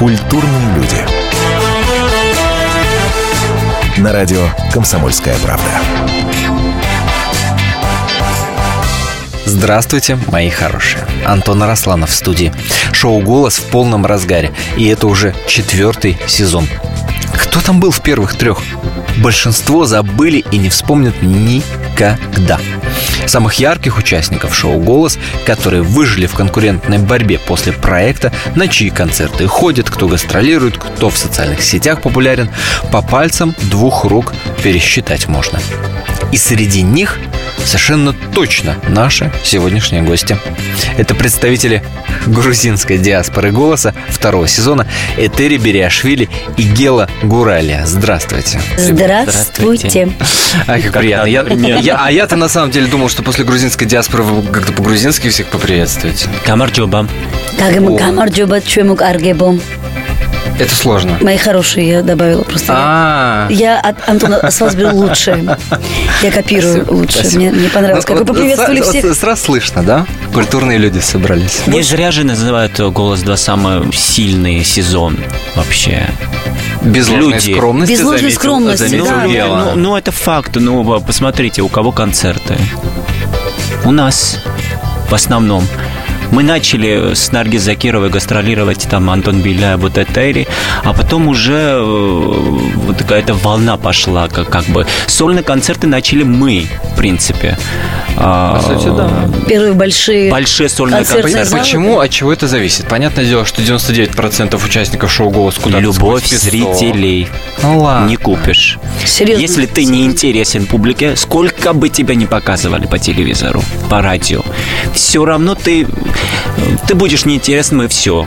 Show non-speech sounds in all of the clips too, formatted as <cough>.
Культурные люди. На радио «Комсомольская правда». Здравствуйте, мои хорошие. Антон Арасланов в студии. Шоу «Голос» в полном разгаре. И это уже четвертый сезон. Кто там был в первых трех? Большинство забыли и не вспомнят никогда. Самых ярких участников шоу «Голос», которые выжили в конкурентной борьбе после проекта, на чьи концерты ходят, кто гастролирует, кто в социальных сетях популярен, по пальцам двух рук пересчитать можно. И среди них совершенно точно наши сегодняшние гости. Это представители грузинской диаспоры «Голоса» второго сезона Этери Бериашвили и Гела Гуралия. Здравствуйте. Здравствуйте. А, как приятно. Я, я, а я-то на самом деле думал, что после грузинской диаспоры вы как-то по-грузински всех поприветствуете. Камарджоба. Камарджоба чуемук аргебом. Это сложно. Мои хорошие я добавила просто. А, Я от Антона с вас беру лучше. Я копирую Спасибо, лучше. спасибо. Мне, мне понравилось, как вы Ну, поприветствовали всех. Сразу слышно, да? Культурные люди собрались. Не зря же называют «Голос 2» самый сильный сезон вообще. Без ложной Люди. скромности. Без ложной заметил- скромности, заметил да. Ну, ну, это факт. Ну, посмотрите, у кого концерты. У нас в основном. Мы начали с Наргиз Закировой гастролировать, там Антон Беляев, вот Этери, а потом уже э, вот какая-то волна пошла, как, как бы. Сольные концерты начали мы, в принципе. А, По сути, да. Первые большие... Большие сольные концерты. залы. Почему, от чего это зависит? Понятное дело, что 99% участников шоу «Голос» куда-то Любовь зрителей Ну ладно. не купишь. Серьезно. Если ты не интересен публике, сколько бы тебя не показывали по телевизору, по радио, все равно ты, ты будешь неинтересным и все.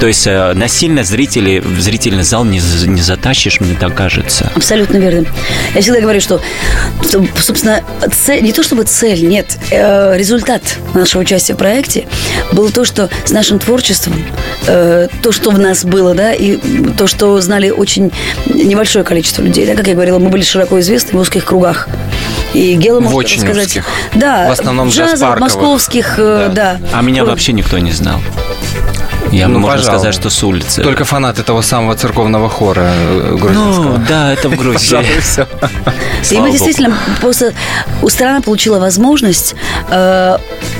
То есть э, насильно зрители в зрительный зал не, не затащишь, мне так кажется. Абсолютно верно. Я всегда говорю, что, собственно, цель, не то чтобы цель, нет, э, результат нашего участия в проекте был то, что с нашим творчеством, э, то, что в нас было, да, и то, что знали очень небольшое количество людей, да, как я говорила, мы были широко известны в узких кругах. И Гела это очень сказать. узких. Да, В основном джаз-парковых. московских, э, да. А меня вообще никто не знал. Я Ну, можно пожалуй. сказать, что с улицы. Только фанаты того самого церковного хора э, грузинского. Ну, да, это в <laughs> Грузии. И мы действительно просто у страна получила возможность э,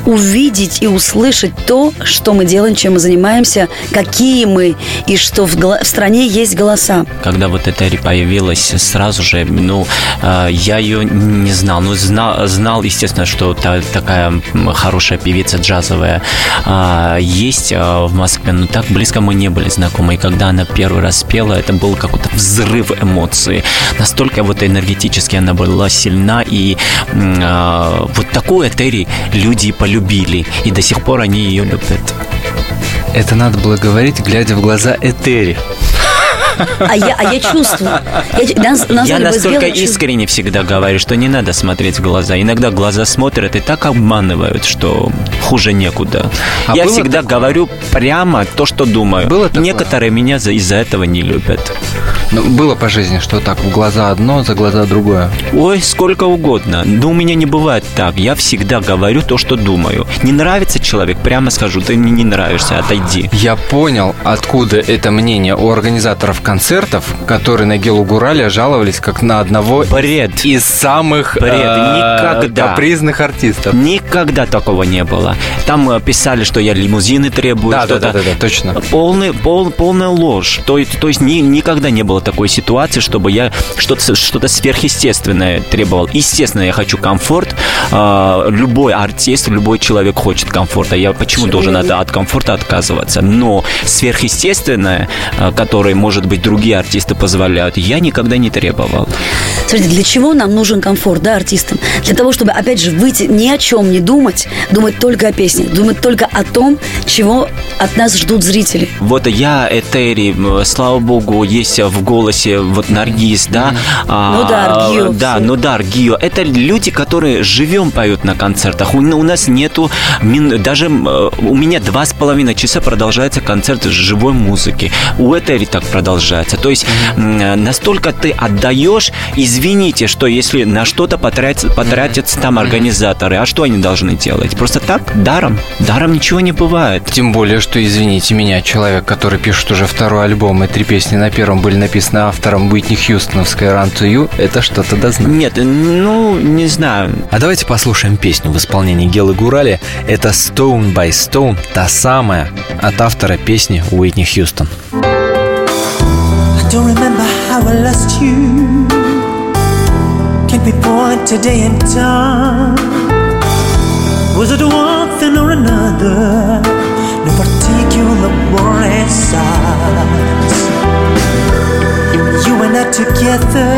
увидеть и услышать то, что мы делаем, чем мы занимаемся, какие мы и что в, в стране есть голоса. Когда вот Этери появилась, сразу же, ну, э, я ее не знал. Ну, знал, знал естественно, что та- такая хорошая певица джазовая а, есть а, в Москве, но так близко мы не были знакомы. И когда она первый раз спела, это был какой-то взрыв эмоций. Настолько вот энергетически она была сильна, и а, вот такую Этери люди полюбили, и до сих пор они ее любят. Это надо было говорить, глядя в глаза Этери. А я, а я чувствую. Я, ч- нас- Я настолько «Белый чу- искренне всегда говорю, что не надо смотреть в глаза. Иногда глаза смотрят и так обманывают, что хуже некуда. А Я всегда говорю прямо то, что думаю. Было такое? Некоторые меня за- из-за этого не любят. Ну, было по жизни, что так, в глаза одно, за глаза другое. Ой, сколько угодно. Но у меня не бывает так. Я всегда говорю то, что думаю. Не нравится человек, прямо скажу, ты мне не нравишься, отойди. Я понял, откуда это мнение у организаторов концертов, которые на Гелу Гураля жаловались как на одного Бред. из самых Бред. э, Никогда. капризных артистов. Никогда такого не было. Там э, писали, что я лимузины требую. Да, да, да, да, да, точно. Полный, пол, полная ложь. То, есть- то есть ни- никогда не было такой ситуации, чтобы я что-то что сверхъестественное требовал. Естественно, я хочу комфорт. А, любой артист, любой человек хочет комфорта. Я почему должен от, от комфорта отказываться? Но сверхъестественное, а, которое, может быть, другие артисты позволяют, я никогда не требовал. Смотрите, для чего нам нужен комфорт, да, артистам? Для того, чтобы, опять же, выйти ни о чем не думать, думать только о песнях, думать только о том, чего от нас ждут зрители. Вот я, Этери, слава богу, есть в голосе вот Наргиз, да? А, Нудар, Гио, Да, все. Нудар, Гио. Это люди, которые живем поют на концертах. У, у нас нету, даже э, у меня два с половиной часа продолжается концерт живой музыки. У Этери так продолжается. То есть э, настолько ты отдаешь, извините, что если на что-то потратятся, потратятся там организаторы, а что они должны делать? Просто так, даром? Даром ничего не бывает. Тем более, что, извините меня, человек, который пишет уже второй альбом, и три песни на первом были написаны автором Уитни Хьюстоновской «Run to You», это что-то да знает. Нет, ну, не знаю. А давайте послушаем песню в исполнении Гелы Гурали. Это «Stone by Stone», та самая, от автора песни Уитни Хьюстон. don't remember how I lost you. Can't pinpoint today and time. Was it one thing or another? No particular warning signs. You and I together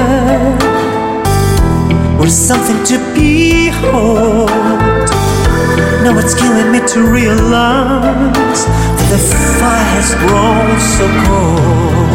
were something to behold. Now it's killing me to realize that the fire has grown so cold.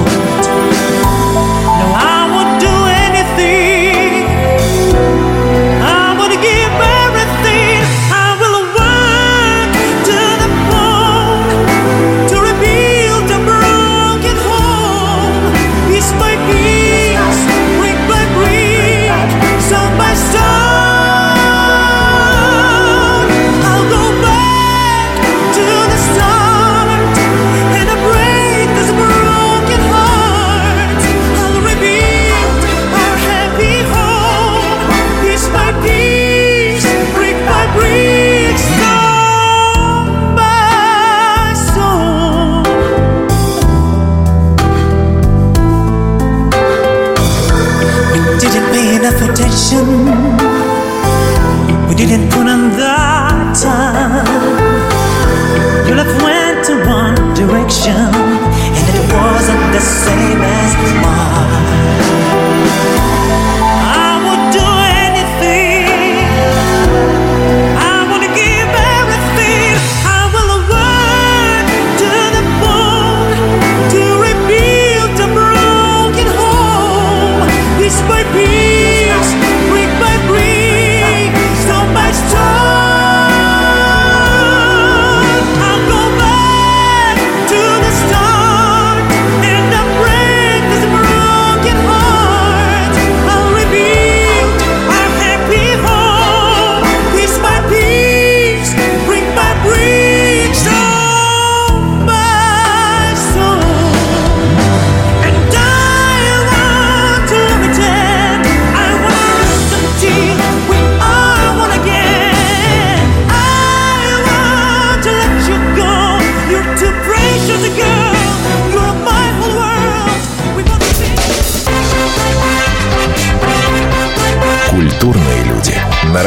attention We didn't put in the time. Your love went in one direction And it wasn't the same as mine.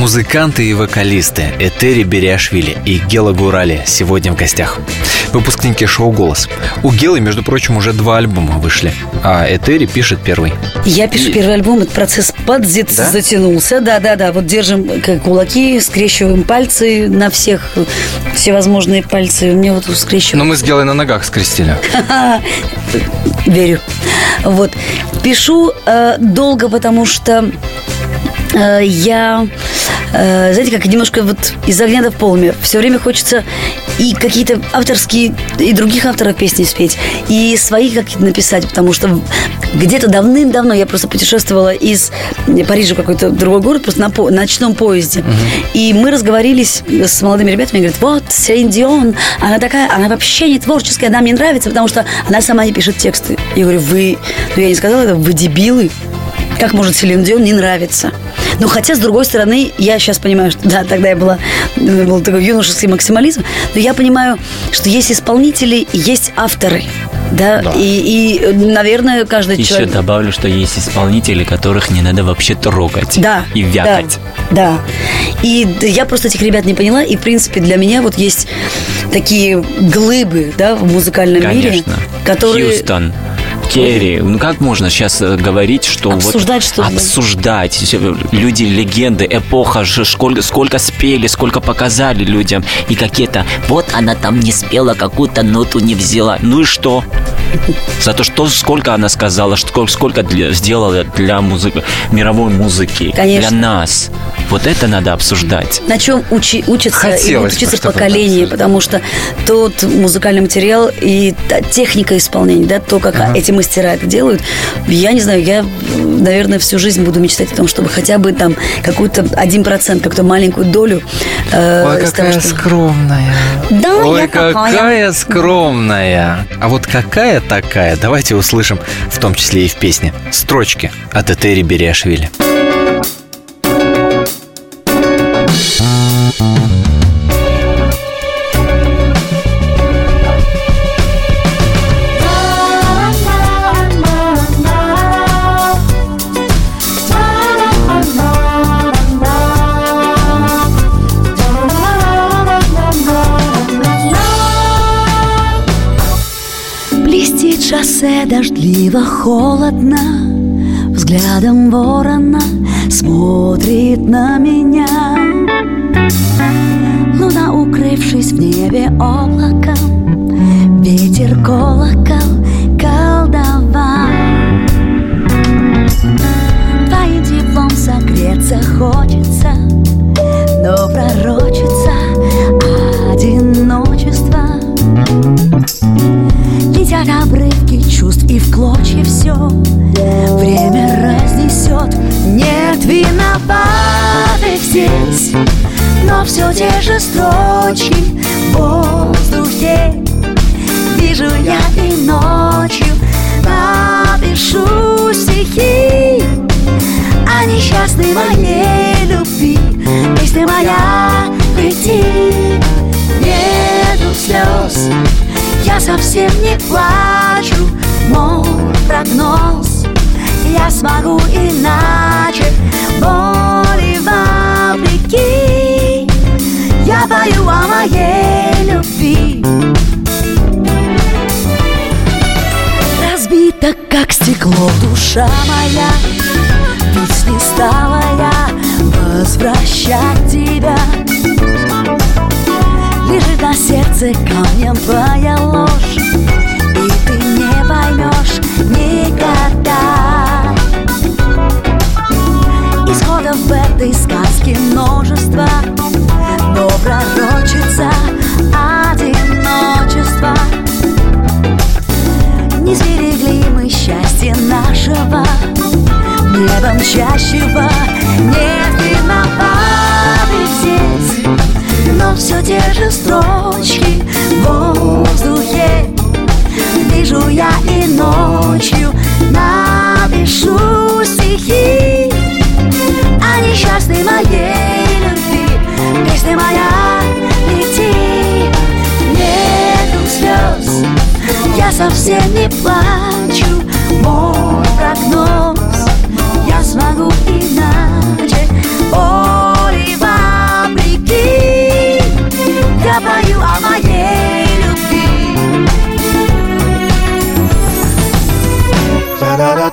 Музыканты и вокалисты Этери Бериашвили и Гела Гурали сегодня в гостях. Выпускники шоу «Голос». У Гелы, между прочим, уже два альбома вышли, а Этери пишет первый. Я пишу и... первый альбом, этот процесс подзит да? затянулся. Да-да-да, вот держим как кулаки, скрещиваем пальцы на всех, всевозможные пальцы. У меня вот скрещивают. Но мы с Гелой на ногах скрестили. <laughs> Верю. Вот. Пишу э, долго, потому что э, я э, знаете, как немножко вот из огня до полумя. Все время хочется и какие-то авторские, и других авторов песни спеть, и свои какие-то написать, потому что где-то давным-давно я просто путешествовала из Парижа в какой-то другой город, просто на, по, ночном поезде. Uh-huh. И мы разговорились с молодыми ребятами, и говорят, вот, Селин Дион, она такая, она вообще не творческая, она мне нравится, потому что она сама не пишет тексты. Я говорю, вы, ну я не сказала это, вы дебилы, как может Селин Дион не нравиться? Но хотя, с другой стороны, я сейчас понимаю, что <laughs> да, тогда я была, был такой юношеский максимализм, но я понимаю, что есть исполнители, есть авторы. Да, Да. И, и, наверное, каждый Еще человек... добавлю, что есть исполнители, которых не надо вообще трогать Да. и вякать. Да, да. И я просто этих ребят не поняла. И, в принципе, для меня вот есть такие глыбы, да, в музыкальном мире, Конечно. которые... Хьюстон. Керри, ну как можно сейчас э, говорить, что Обсуждать вот что-то. обсуждать люди легенды, эпоха, сколько, сколько спели, сколько показали людям и какие-то вот она там не спела какую-то ноту не взяла, ну и что? Зато что сколько она сказала, что сколько для- сделала для музыки, мировой музыки, Конечно. для нас. Вот это надо обсуждать. на чем учи, учатся и Хотелось будут бы, учиться чтобы поколение, потому что тот музыкальный материал и та техника исполнения, да, то, как эти мастера это делают, я не знаю, я, наверное, всю жизнь буду мечтать о том, чтобы хотя бы там какую-то один процент, как-то маленькую долю э, Ой, из того, какая что- скромная. Да, Ой, я такая. какая скромная. А вот какая такая, давайте услышим, в том числе и в песне, строчки от Этери Бериашвили. Блестит дождливо, холодно Взглядом ворона смотрит на меня. Луна, укрывшись в небе облаком Ветер, колокол, колдова Твоим теплом согреться хочется Но пророчится клочья все Время разнесет Нет виноватых здесь Но все те же строчки в воздухе. Вижу я и ночью Напишу стихи О несчастной моей любви. Песня моя прийти Нету слез я совсем не плачу, мой прогноз. Я смогу иначе, боли вопреки. Я пою о моей любви. Разбита, как стекло, душа моя. Ведь не стала я возвращать тебя. Лежит на сердце камнем твоя ложь Исходов в этой сказке множество Но пророчится одиночество Не сберегли мы счастье нашего Небом чащего Нет виноватых совсем не плачу Мой прогноз. Я смогу иначе. Боли вопреки Я пою о моей любви. Mira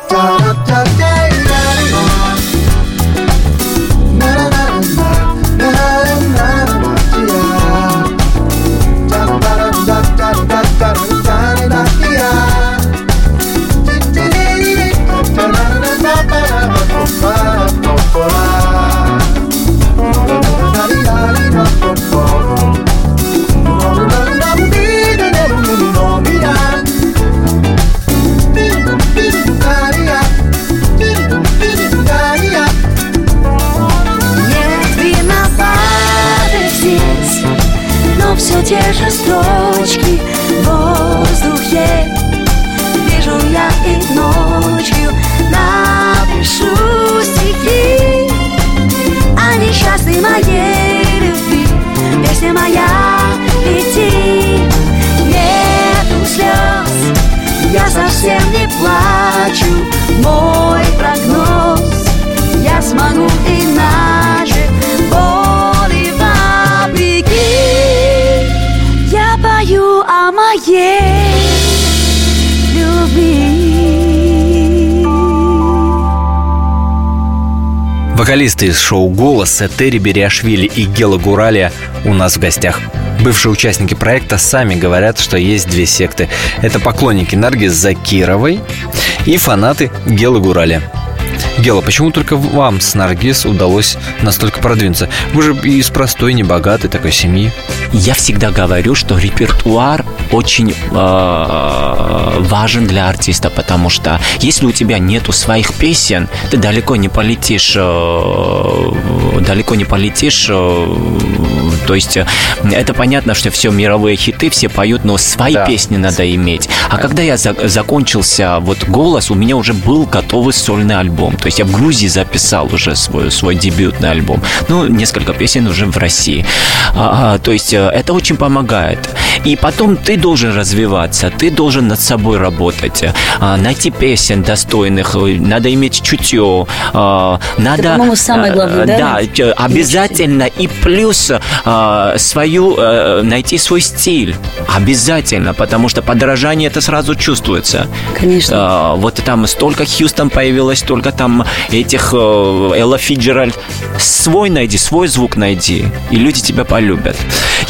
те же строчки в воздухе. Вижу я и ночью напишу стихи О несчастной моей любви. Песня моя летит Нету слез, я совсем не плачу. Мой прогноз, я смогу и Вокалисты из шоу «Голос» Этери Бериашвили и Гела Гуралия у нас в гостях. Бывшие участники проекта сами говорят, что есть две секты. Это поклонники Наргиз Закировой и фанаты Гелы Гуралия. Гела, почему только вам с Наргиз удалось настолько продвинуться? Вы же из простой, небогатой такой семьи. Я всегда говорю, что репертуар очень э, важен для артиста, потому что если у тебя нету своих песен, ты далеко не полетишь, э, далеко не полетишь. Э, то есть э, это понятно, что все мировые хиты, все поют, но свои да. песни надо иметь. А когда я за, закончился вот голос, у меня уже был готовый сольный альбом. То есть я в Грузии записал уже свой, свой дебютный альбом. Ну, несколько песен уже в России. А, а то есть э, это очень помогает. И потом ты должен развиваться, ты должен над собой работать, а, найти песен достойных, надо иметь чутье, а, надо... Это, по-моему, самое главное, да? Да, обязательно. И плюс свою, э, найти свой стиль. Обязательно, потому что подражание это сразу чувствуется. Конечно. Вот там столько Хьюстон появилось, столько там этих э, Элла Фиджеральд. Свой найди, свой звук найди, и люди тебя полюбят.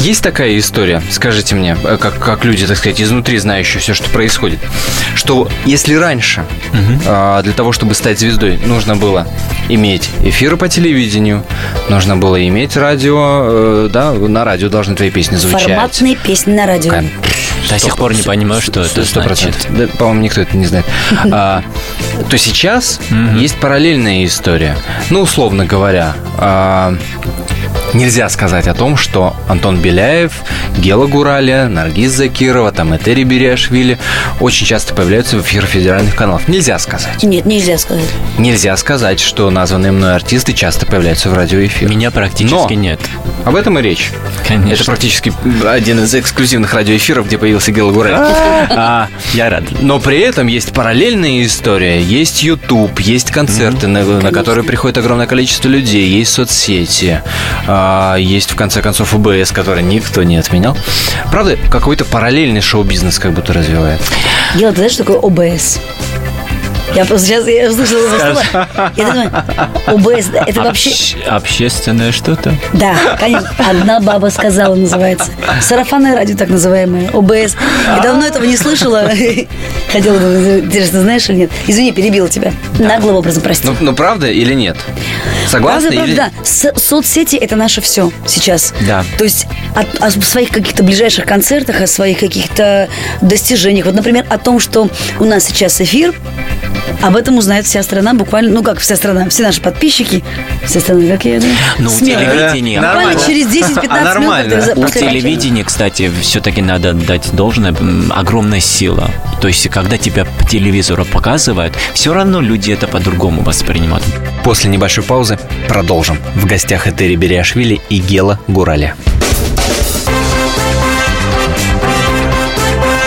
Есть такая история, скажите мне, э, как, как люди, так сказать, изнутри знающие все, что происходит, что если раньше угу. а, для того, чтобы стать звездой, нужно было иметь эфиры по телевидению, нужно было иметь радио, э, да, на радио должны твои песни звучать. Форматные песни на радио. До сих пор не понимаю, что это 100%. значит. Да, по-моему, никто это не знает. А, то сейчас есть параллельная история. Ну, условно говоря, а, Нельзя сказать о том, что Антон Беляев, Гела Гураля, Наргиз Закирова, там Этери Бериашвили очень часто появляются в эфирах федеральных каналов. Нельзя сказать. Нет, нельзя сказать. Нельзя сказать, что названные мной артисты часто появляются в радиоэфире. Меня практически Но нет. Об этом и речь. Конечно. Это практически один из эксклюзивных радиоэфиров, где появился Гела Гураль. А, я рад. Но при этом есть параллельная история. Есть YouTube, есть концерты, на, на которые приходит огромное количество людей, есть соцсети. А, есть, в конце концов, УБС, который никто не отменял. Правда, какой-то параллельный шоу-бизнес как будто развивает. Ты знаешь, такое ОБС? Я просто сейчас я услышала. Я думаю, ОБС, это вообще... Общественное что-то? Да, конечно. Одна баба сказала, называется. Сарафанное радио, так называемое. ОБС. Я давно этого не слышала. <laughs> Хотела бы, интересно, знаешь или нет? Извини, перебила тебя. Наглым образом, прости. Ну, ну правда или нет? Согласны? Правда, правда, да. Соцсети это наше все сейчас. Да. То есть о своих каких-то ближайших концертах, о своих каких-то достижениях. Вот, например, о том, что у нас сейчас эфир, об этом узнает вся страна, буквально, ну как вся страна, все наши подписчики, вся страна, как я думаю. Ну, телевидение. Буквально через <laughs> 10-15 а минут. У телевидения, кстати, все-таки надо дать должное, огромная сила. То есть, когда тебя по телевизору показывают, все равно люди это по-другому воспринимают. После небольшой паузы продолжим. В гостях Этери Бериашвили и Гела Гураля.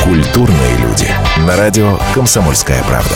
Культурные люди. На радио «Комсомольская правда».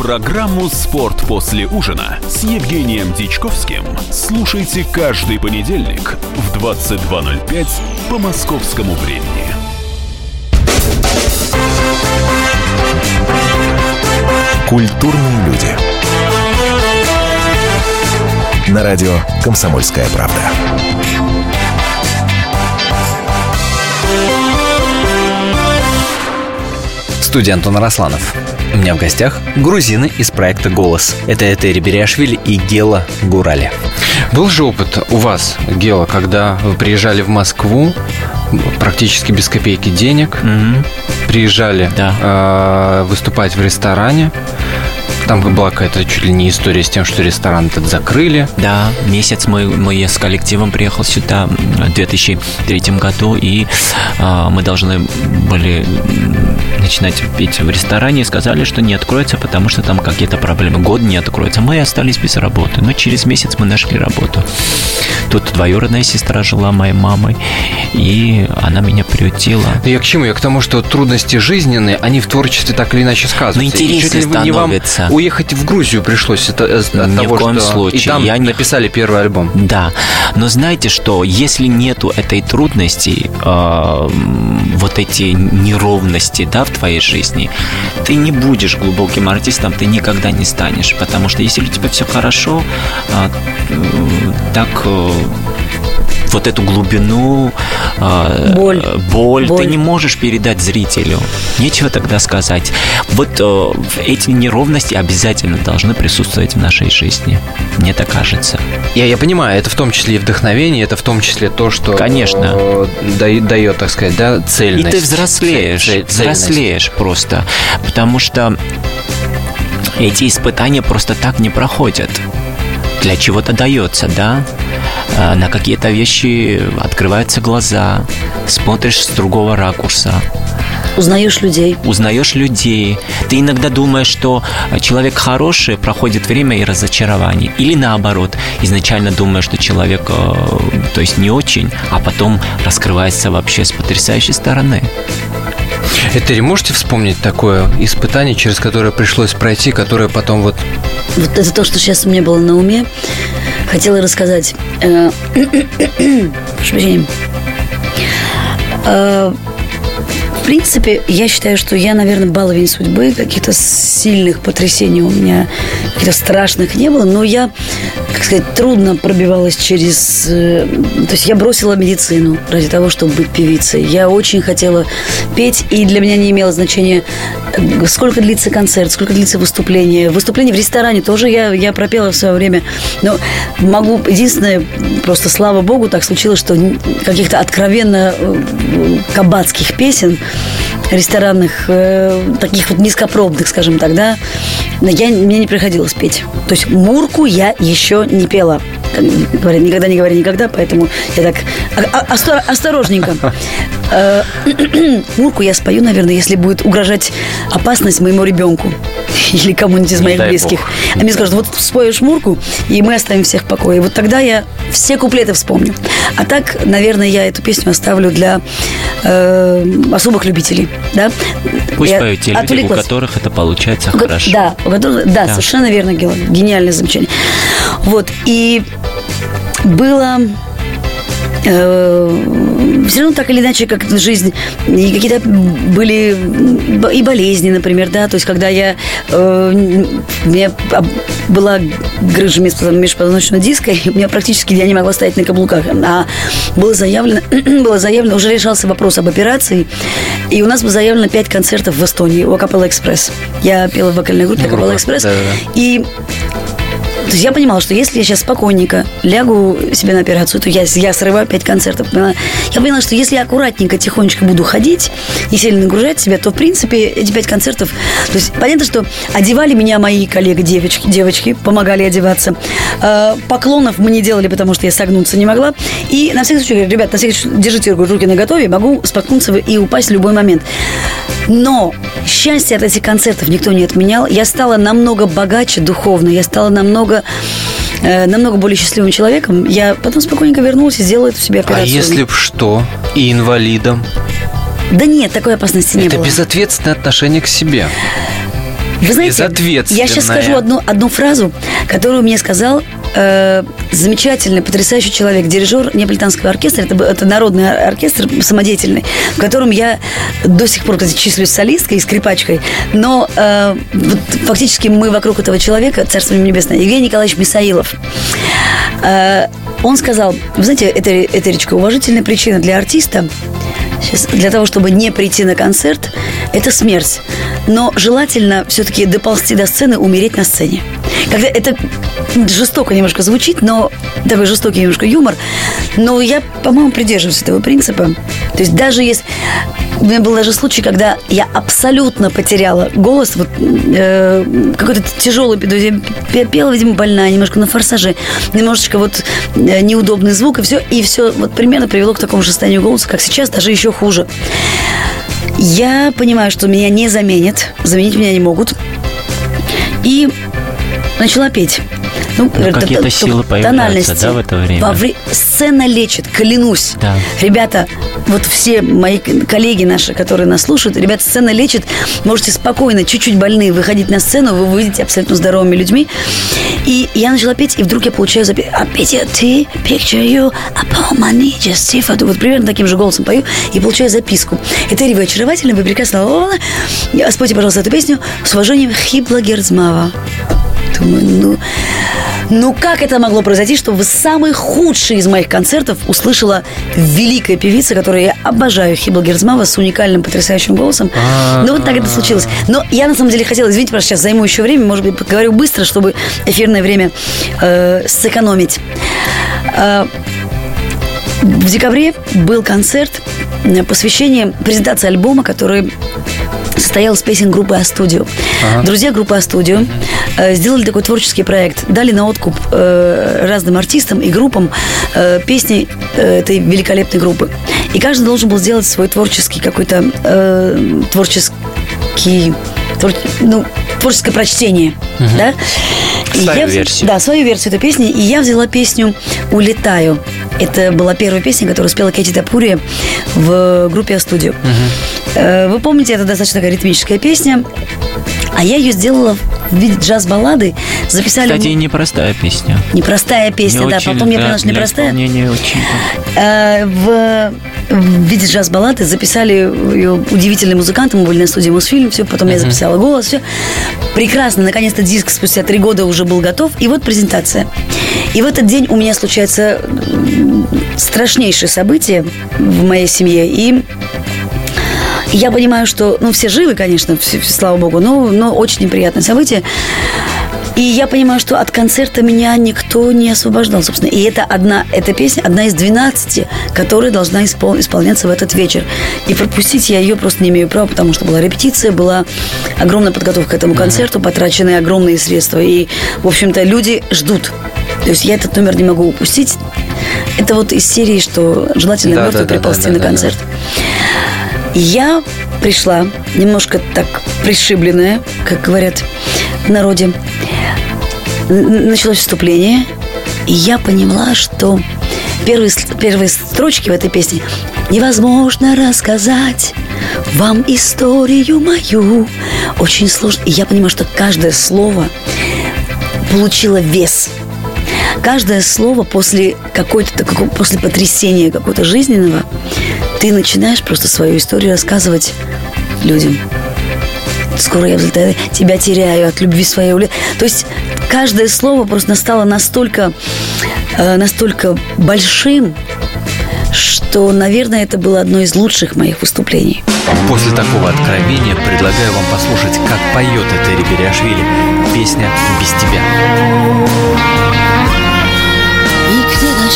Программу «Спорт после ужина» с Евгением Дичковским слушайте каждый понедельник в 22.05 по московскому времени. Культурные люди. На радио «Комсомольская правда». студии Антон Росланов. У меня в гостях грузины из проекта «Голос». Это Этери Бериашвили и Гела Гурали. Был же опыт у вас, Гела, когда вы приезжали в Москву, практически без копейки денег, угу. приезжали да. э, выступать в ресторане, там была какая-то чуть ли не история с тем, что ресторан этот закрыли. Да, месяц мы, мы с коллективом приехал сюда в 2003 году, и э, мы должны были начинать петь в ресторане. Сказали, что не откроется, потому что там какие-то проблемы. Год не откроется. Мы остались без работы. Но через месяц мы нашли работу. Тут двоюродная сестра жила моей мамой, и она меня приютила. Я к чему? Я к тому, что трудности жизненные, они в творчестве так или иначе сказываются. Ну, интересно И ли не вам становится. Уехать в Грузию пришлось от, от Ни того, в коем что... случае. И там Я не- написали первый альбом. Да, но знаете что, если нету этой трудности, э, вот эти неровности, да, в твоей жизни, ты не будешь глубоким артистом, ты никогда не станешь, потому что если у тебя все хорошо, э, так э, вот эту глубину, э, Боль. боль, Боль. ты не можешь передать зрителю. Нечего тогда сказать. Вот э, эти неровности обязательно должны присутствовать в нашей жизни. Мне так кажется. Я, я понимаю, это в том числе и вдохновение, это в том числе то, что Конечно. э, дает, дает, так сказать, да, И цельность. ты взрослеешь, Цель- цельность. взрослеешь просто, потому что эти испытания просто так не проходят. Для чего-то дается, да? А, На какие-то вещи открываются глаза, смотришь с другого ракурса, Узнаешь людей. узнаешь людей. Ты иногда думаешь, что человек хороший, проходит время и разочарование. Или наоборот, изначально думаешь, что человек, э, то есть не очень, а потом раскрывается вообще с потрясающей стороны. Этери, можете вспомнить такое испытание, через которое пришлось пройти, которое потом вот... Вот это то, что сейчас у меня было на уме. Хотела рассказать. Э, <coughs> Прошу прощения. Э, В принципе, я считаю, что я, наверное, баловень судьбы. Каких-то сильных потрясений у меня, каких-то страшных не было. Но я, как сказать, трудно пробивалась через... э, То есть я бросила медицину ради того, чтобы быть певицей. Я очень хотела петь, и для меня не имело значения, сколько длится концерт, сколько длится выступление. Выступление в ресторане тоже я, я пропела в свое время. Но могу... Единственное, просто слава богу, так случилось, что каких-то откровенно э, кабацких песен ресторанных, э, таких вот низкопробных, скажем так, да, я, мне не приходилось петь. То есть Мурку я еще не пела. Говорят, никогда не говори никогда, поэтому я так а- а- осто- осторожненько. <laughs> Э, <clears throat> Мурку я спою, наверное, если будет угрожать опасность моему ребенку <laughs> или кому-нибудь из моих близких. бог. А мне скажут, вот споешь Мурку, и мы оставим всех в покое. Вот тогда я все куплеты вспомню. А так, наверное, я эту песню оставлю для э, особых любителей. Да? Пусть Я поют те люди, у которых это получается У хорошо. Да, у которых- да, совершенно верно, Гела. Гениальное замечание. Вот, и было все равно так или иначе, как жизнь, и какие-то были и болезни, например, да, то есть когда я, э, у меня была грыжа межпозвон- межпозвоночного диска, и у меня практически я не могла стоять на каблуках, а было заявлено, <clears throat> было заявлено, уже решался вопрос об операции, и у нас было заявлено пять концертов в Эстонии у Акапелла Экспресс. Я пела в вокальной группе Группа, Акапелла Экспресс, да-да-да. и то есть я понимала, что если я сейчас спокойненько лягу себе на операцию, то я, я срываю пять концертов. Я поняла, что если я аккуратненько, тихонечко буду ходить, не сильно нагружать себя, то, в принципе, эти пять концертов... То есть понятно, что одевали меня мои коллеги, девочки, помогали одеваться. Э, поклонов мы не делали, потому что я согнуться не могла. И на всякий случай, ребят, на всякий случай, держите руки на готове, могу споткнуться и упасть в любой момент. Но счастье от этих концертов никто не отменял. Я стала намного богаче духовно, я стала намного, э, намного более счастливым человеком. Я потом спокойненько вернулась и сделала эту себе А операцию. если б что, и инвалидом? Да нет, такой опасности не это было. безответственное отношение к себе. Вы знаете, я сейчас скажу одну, одну фразу, которую мне сказал э, замечательный, потрясающий человек, дирижер Неаполитанского оркестра. Это, это народный оркестр самодеятельный, в котором я до сих пор, кстати, числюсь солисткой и скрипачкой. Но э, вот фактически мы вокруг этого человека, царство ему небесное, Евгений Николаевич Мисаилов. Э, он сказал, вы знаете, это, это речка, уважительная причина для артиста Сейчас, для того, чтобы не прийти на концерт, это смерть. Но желательно все-таки доползти до сцены, умереть на сцене. Когда это жестоко немножко звучит, но такой жестокий немножко юмор. Но я, по-моему, придерживаюсь этого принципа. То есть даже если... У меня был даже случай, когда я абсолютно потеряла голос, вот э, какой-то тяжелый, есть я пела, видимо, больная, немножко на форсаже, немножечко вот э, неудобный звук, и все, и все вот примерно привело к такому же состоянию голоса, как сейчас, даже еще хуже. Я понимаю, что меня не заменят, заменить меня не могут. И начала петь. Ну, т- какие-то т- силы появляются, да, в это время? Во вре- Сцена лечит, клянусь. Да. Ребята, вот все мои коллеги наши, которые нас слушают, ребята, сцена лечит. Можете спокойно, чуть-чуть больные, выходить на сцену, вы выйдете абсолютно здоровыми людьми. И я начала петь, и вдруг я получаю запись. I picture tea, picture you, upon my knee, just see for-» Вот примерно таким же голосом пою, и получаю записку. Этери, вы очаровательны, вы прекрасны. ла-ла-ла. Спойте, пожалуйста, эту песню с уважением Хибла Герцмава. Думаю, ну, ну как это могло произойти, чтобы в самый худший из моих концертов услышала великая певица, которую я обожаю, Хибла Герцмава, с уникальным, потрясающим голосом. Ну вот так это случилось. Но я на самом деле хотела, извините, пожалуйста, сейчас займу еще время, может быть, поговорю быстро, чтобы эфирное время э, сэкономить. Э, в декабре был концерт э, посвящение презентации альбома, который состоял из песен группы А-студио. Друзья группы А-студио э, сделали такой творческий проект, дали на откуп э, разным артистам и группам э, песни э, этой великолепной группы. И каждый должен был сделать свой творческий какой-то э, творческий твор- ну, творческое прочтение, да? И Свою я версию. Да, свою версию этой песни. И я взяла песню «Улетаю». Это была первая песня, которую спела Кэти Тапури в группе «А-студио». Э, Вы помните, это достаточно такая ритмическая песня. А я ее сделала в виде джаз-баллады. Записали... Кстати, непростая песня. Непростая песня, Не да. очень, Потом я да, поняла, что непростая. исполнения очень. Э, в, в виде джаз-баллады записали ее удивительные музыканты. Мы были на студии Мосфильм, все, потом я записала голос, все. Прекрасно, наконец-то диск спустя три года уже был готов. И вот презентация. И в этот день у меня случается страшнейшее событие в моей семье. И я понимаю, что, ну, все живы, конечно, все- слава богу, но, но очень неприятное событие. И я понимаю, что от концерта меня никто не освобождал, собственно. И это одна, эта песня одна из 12, которая должна испол- исполняться в этот вечер. И пропустить я ее просто не имею права, потому что была репетиция, была огромная подготовка к этому концерту, потрачены огромные средства. И, в общем-то, люди ждут. То есть я этот номер не могу упустить. Это вот из серии, что желательно Да, мертвый да, да, приползти да, на да, да. Я пришла немножко так пришибленная, как говорят в народе. Началось вступление, и я поняла, что первые, первые строчки в этой песне невозможно рассказать вам историю мою. Очень сложно. И я понимаю, что каждое слово получило вес. Каждое слово после какой-то после потрясения какого-то жизненного ты начинаешь просто свою историю рассказывать людям. Скоро я взлетаю, тебя теряю от любви своей. То есть каждое слово просто стало настолько, э, настолько большим, что, наверное, это было одно из лучших моих выступлений. После такого откровения предлагаю вам послушать, как поет Этери Бериашвили песня «Без тебя». И где наш?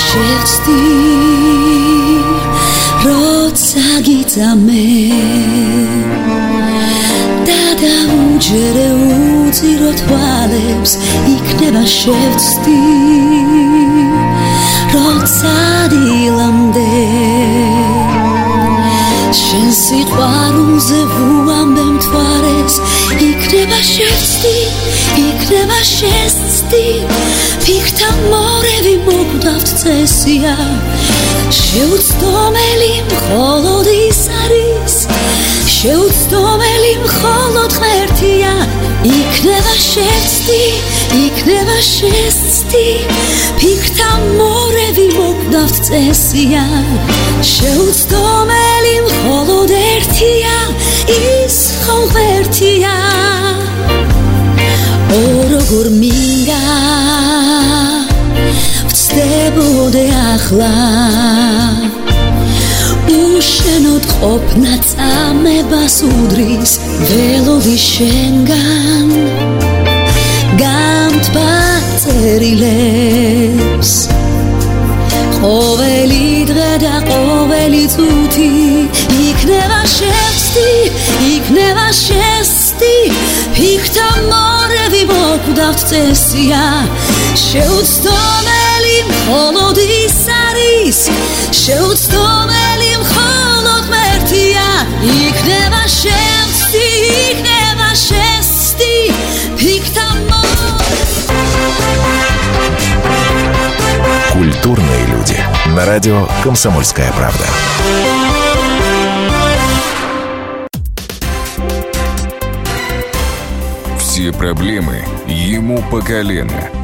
როცა გიწამე და დაუჯერე უძირო თვალებს იქნება შევწდი როცა დილამდე. შენ სიყვარულზე ვუამბე მთვარეს იქნება შევწდი იქნება შესწდი ფიქრთა მორევი მოგვდავთ წესია შეუცდომელი მხოლოდ ის არის. შეუცდომელი მხოლოდ ღერთია იქნება შევწდი იქნება შესწდი ფიქრთა მორევი მოგვდავთ წესია. შეუცდომელი მხოლოდ ერთია. ის ხომ ღერთია ო როგორ მინდა ახლა. უშენოდ ყოფნა წამებას უდრის ველოდი შენგან. გამთბა წერილებს. ყოველი დღე და ყოველი წუთი იქნება შევწდი იქნება შესწდი ფიქრთა მორევი მოკვდავთ წესია შეუცდომელი холодий сарись, ще у стомелім холод мертія, їхне вашевсті, їхне вашесті, піктамо. Культурные люди. На радио «Комсомольская правда». Все проблемы ему по колено –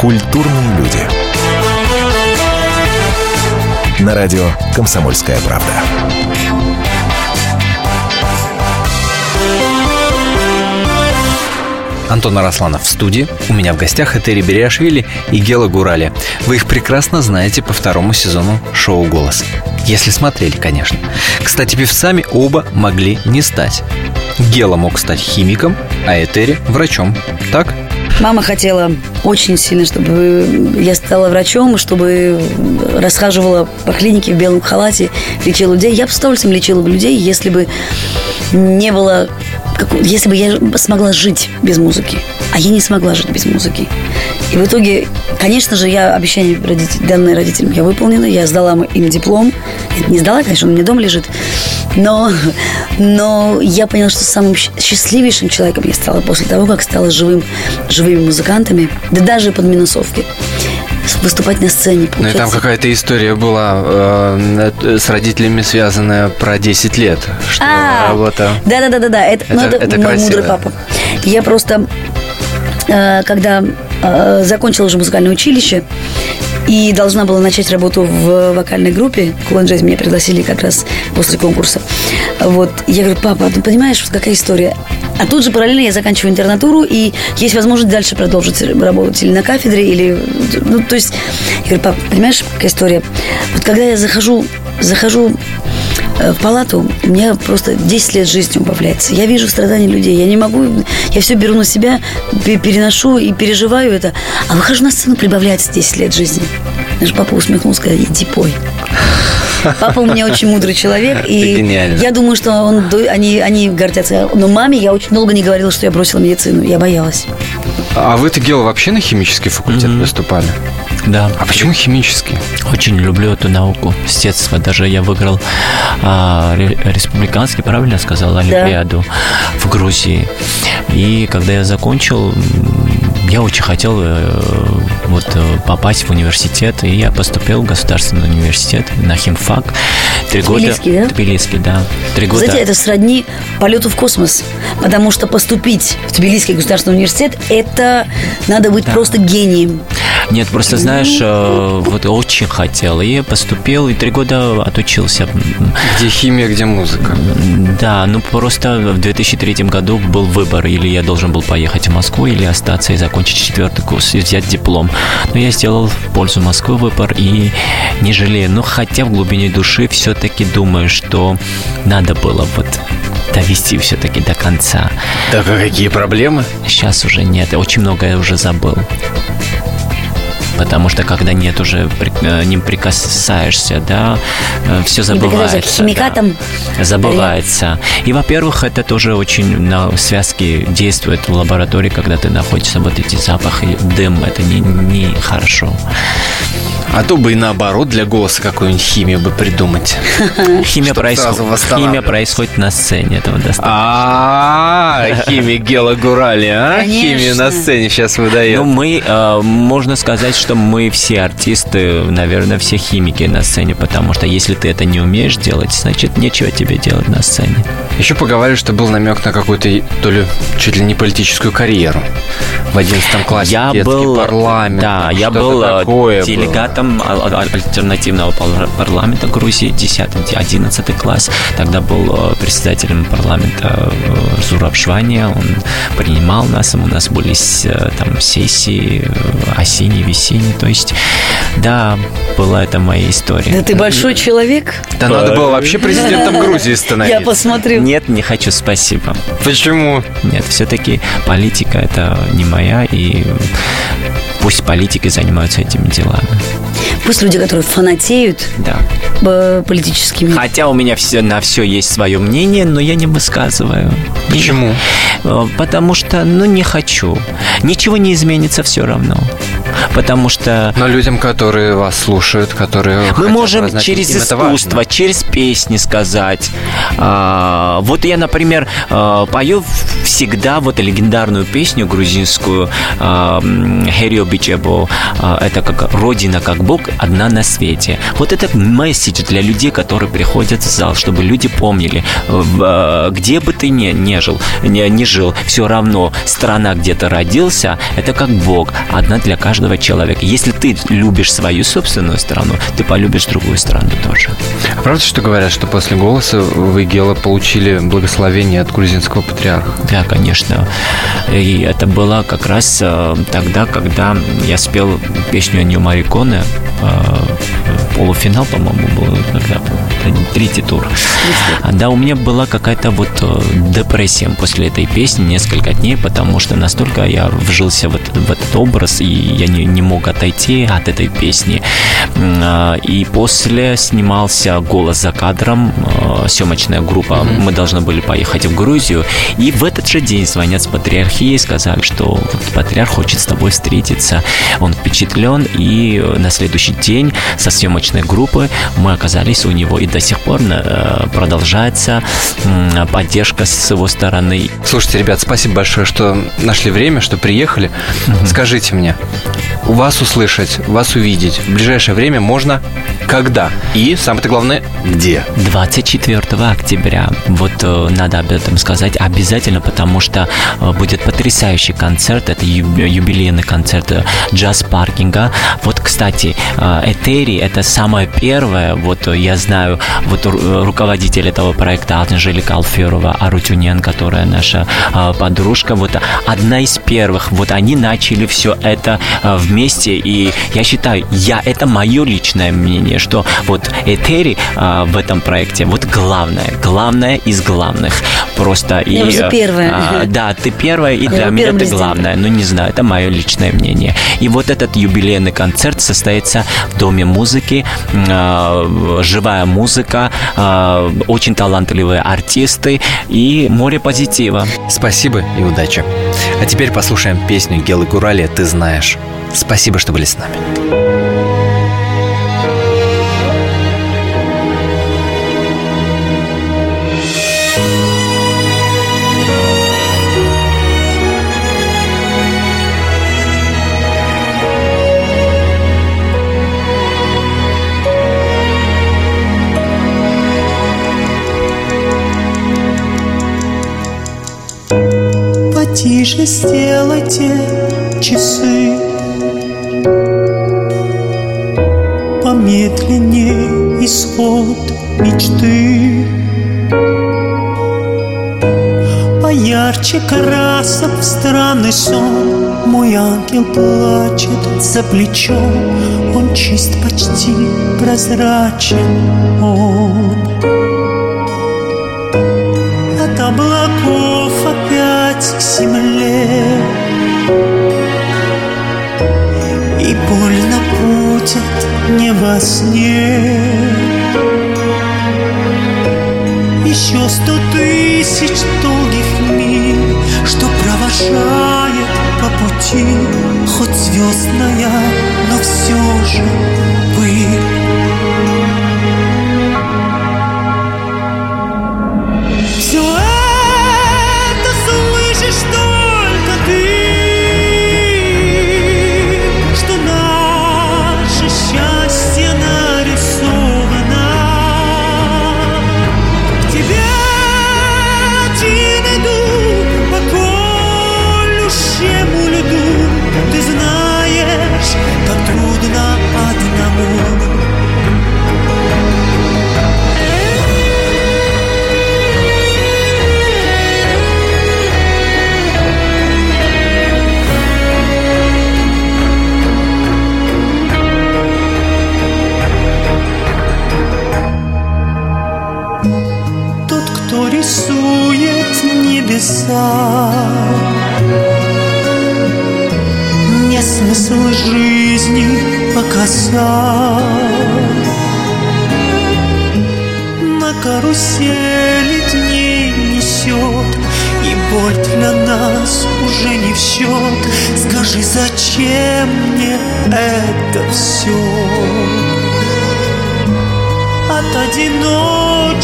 Культурные люди. На радио «Комсомольская правда». Антон Арасланов в студии. У меня в гостях Этери Бериашвили и Гела Гурали. Вы их прекрасно знаете по второму сезону шоу «Голос». Если смотрели, конечно. Кстати, певцами оба могли не стать. Гела мог стать химиком, а Этери – врачом. Так? Мама хотела очень сильно, чтобы я стала врачом, чтобы расхаживала по клинике в белом халате, лечила людей. Я бы с удовольствием лечила бы людей, если бы не было... Если бы я смогла жить без музыки. А я не смогла жить без музыки. И в итоге, конечно же, я обещание родитель- данное родителям я выполнила. Я сдала им диплом. Не сдала, конечно, он у меня дома лежит. Но, но я поняла, что самым счастливейшим человеком я стала после того, как стала живым, живыми музыкантами, да даже под минусовки. Выступать на сцене, Ну и там получается. какая-то история была э, с родителями связанная про 10 лет. Что А, работа... Да, да, да, да, да. Это, ну, это, это мой красиво. мудрый папа. Я просто, э, когда э, закончила уже музыкальное училище и должна была начать работу в вокальной группе, Кулан Джаз меня пригласили как раз после конкурса. Вот, я говорю, папа, ты понимаешь, вот какая история? А тут же параллельно я заканчиваю интернатуру, и есть возможность дальше продолжить работать или на кафедре, или... Ну, то есть, я говорю, пап, понимаешь, какая история? Вот когда я захожу, захожу в палату, у меня просто 10 лет жизни убавляется. Я вижу страдания людей, я не могу, я все беру на себя, пе- переношу и переживаю это. А выхожу на сцену, прибавляется 10 лет жизни. Наш папа усмехнулся, сказал, иди пой. Папа у меня очень мудрый человек, и я думаю, что он, они, они гордятся. Но маме я очень долго не говорила, что я бросила медицину. Я боялась. А вы-то, Гела, вообще на химический факультет выступали? Да. А почему химический? Очень люблю эту науку с детства. Даже я выиграл а, ре- республиканский, правильно я сказал, Олимпиаду в Грузии. И когда я закончил, я очень хотел э, вот э, попасть в университет, и я поступил в государственный университет на химфак. Три Тбилисский, года. да? Тбилисский, да. Три года. Знаете, это сродни полету в космос. Потому что поступить в Тбилисский государственный университет, это надо быть просто гением. Нет, просто знаешь, э, вот очень хотел. И поступил, и три года отучился. Где химия, где музыка? Да, ну просто в 2003 году был выбор, или я должен был поехать в Москву, или остаться и закончить четвертый курс, и взять диплом. Но я сделал в пользу Москвы выбор и не жалею. Но хотя в глубине души все-таки думаю, что надо было вот довести все-таки до конца. Так а какие проблемы? Сейчас уже нет, очень многое уже забыл. Потому что когда нет уже, э, не прикасаешься, да, все прикасаешься забывается. к химикатам. да. забывается. И, во-первых, это тоже очень на связке действует в лаборатории, когда ты находишься, вот эти запахи, дым, это не, не хорошо. А то бы и наоборот для голоса какую-нибудь химию бы придумать. <laughs> Химия, происход- химия происходит на сцене, этого достаточно. А, химия Гела Гурали, а? Химию на сцене сейчас выдает. Ну, мы, э, можно сказать, что мы все артисты, наверное, все химики на сцене, потому что если ты это не умеешь делать, значит, нечего тебе делать на сцене. Еще поговаривали, что был намек на какую-то, то ли чуть ли не политическую карьеру. В 11 классе Я был, парламент. да, я был э, делегатом а- альтернативного пар- парламента Грузии 10-11 класс. Тогда был э, председателем парламента э, Зураб Швания. Он принимал нас, у нас были э, там сессии осенние, весенние. То есть, да, была это моя история. Да ты большой человек. Да надо было вообще президентом Грузии Я становиться. посмотрю. Нет, не хочу, спасибо. Почему? Нет, все-таки политика это не моя, и пусть политики занимаются этими делами. Пусть люди, которые фанатеют Да. э, политическими. Хотя у меня все, на все есть свое мнение, но я не высказываю. Почему? Э, Потому что, ну, не хочу. Ничего не изменится все равно. Потому что Но людям, которые вас слушают, которые мы можем обозначить, через им это искусство, через песни сказать. А, вот я, например, а, пою всегда вот легендарную песню грузинскую а, м, «Херио Бичебо». А, Это как «Родина как Бог, одна на свете». Вот это месседж для людей, которые приходят в зал, чтобы люди помнили, в, а, где бы ты ни, не жил, не, не жил, все равно страна, где ты родился, это как Бог, одна для каждого человека. Если ты любишь свою собственную страну, ты полюбишь другую страну тоже. А правда, что говорят, что после голоса вы, Гела, получили благословение от грузинского патриарха? Да, конечно. И это было как раз э, тогда, когда я спел песню Нью Мариконе. Полуфинал, по-моему, был тогда, третий тур. Да, у меня была какая-то вот э, депрессия после этой песни несколько дней, потому что настолько я вжился в этот, в этот образ, и я не, не мог отойти от этой песни. А, И после снимался «Голос за кадром», э, съемочная группа. Мы должны были поехать в Грузию. И в этот же день звонят с патриархии и сказали, что вот патриарх хочет с тобой встретиться. Он впечатлен, и на следующий день со съемочной группы мы оказались у него, и до сих пор э, продолжается поддержка с его стороны. Слушайте, ребят, спасибо большое, что нашли время, что приехали. Скажите мне, у вас услышать, вас увидеть в ближайшее время можно когда? И, самое главное, где? 24 октября. Вот э, надо об этом сказать обязательно, потому что э, будет потрясающий концерт. Это юбилейный концерт джаз-паркинга. Вот, кстати, Этери – это самое первое. Вот э, я знаю, вот э, руководитель этого проекта Анжелика Алферова, Арутюнен, которая наша э, подружка, вот одна из первых. Вот они начали все это э, вместе, и я считаю, я это мое личное мнение, что вот Этери а, в этом проекте вот главное, главное из главных. Просто и Я уже э, первая. а, да, ты первая, и Я для меня ты главное. Ну не знаю, это мое личное мнение. И вот этот юбилейный концерт состоится в Доме музыки, а, живая музыка, а, очень талантливые артисты и море позитива. Спасибо и удачи. А теперь послушаем песню Гелы Гурали «Ты знаешь». Спасибо, что были с нами. Потише сделайте часы. Помедленнее исход мечты. Поярче красок в странный сон. Мой ангел плачет за плечом. Он чист почти прозрачен. Он опять к земле И больно будет не во сне. Еще сто тысяч долгих миль Что провожает по пути. Хоть звездная, но все же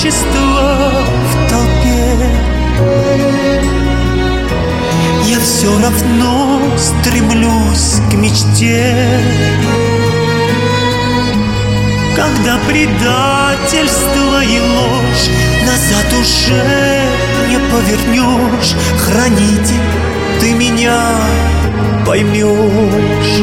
одиночества в толпе. Я все равно стремлюсь к мечте. Когда предательство и ложь Назад уже не повернешь Хранитель, ты меня поймешь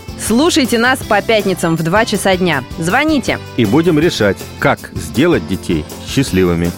Слушайте нас по пятницам в 2 часа дня. Звоните. И будем решать, как сделать детей счастливыми.